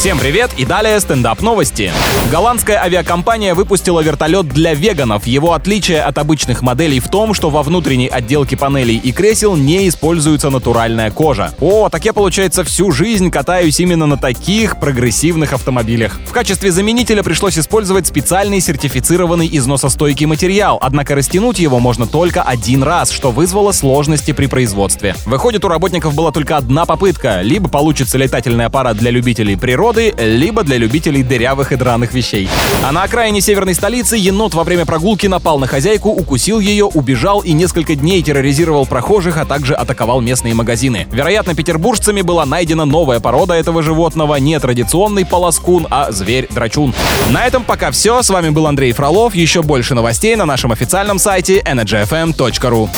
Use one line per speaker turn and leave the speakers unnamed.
Всем привет и далее стендап новости. Голландская авиакомпания выпустила вертолет для веганов. Его отличие от обычных моделей в том, что во внутренней отделке панелей и кресел не используется натуральная кожа. О, так я, получается, всю жизнь катаюсь именно на таких прогрессивных автомобилях. В качестве заменителя пришлось использовать специальный сертифицированный износостойкий материал, однако растянуть его можно только один раз, что вызвало сложности при производстве. Выходит, у работников была только одна попытка. Либо получится летательный аппарат для любителей природы, природы, либо для любителей дырявых и драных вещей. А на окраине северной столицы енот во время прогулки напал на хозяйку, укусил ее, убежал и несколько дней терроризировал прохожих, а также атаковал местные магазины. Вероятно, петербуржцами была найдена новая порода этого животного, не традиционный полоскун, а зверь-драчун. На этом пока все. С вами был Андрей Фролов. Еще больше новостей на нашем официальном сайте energyfm.ru.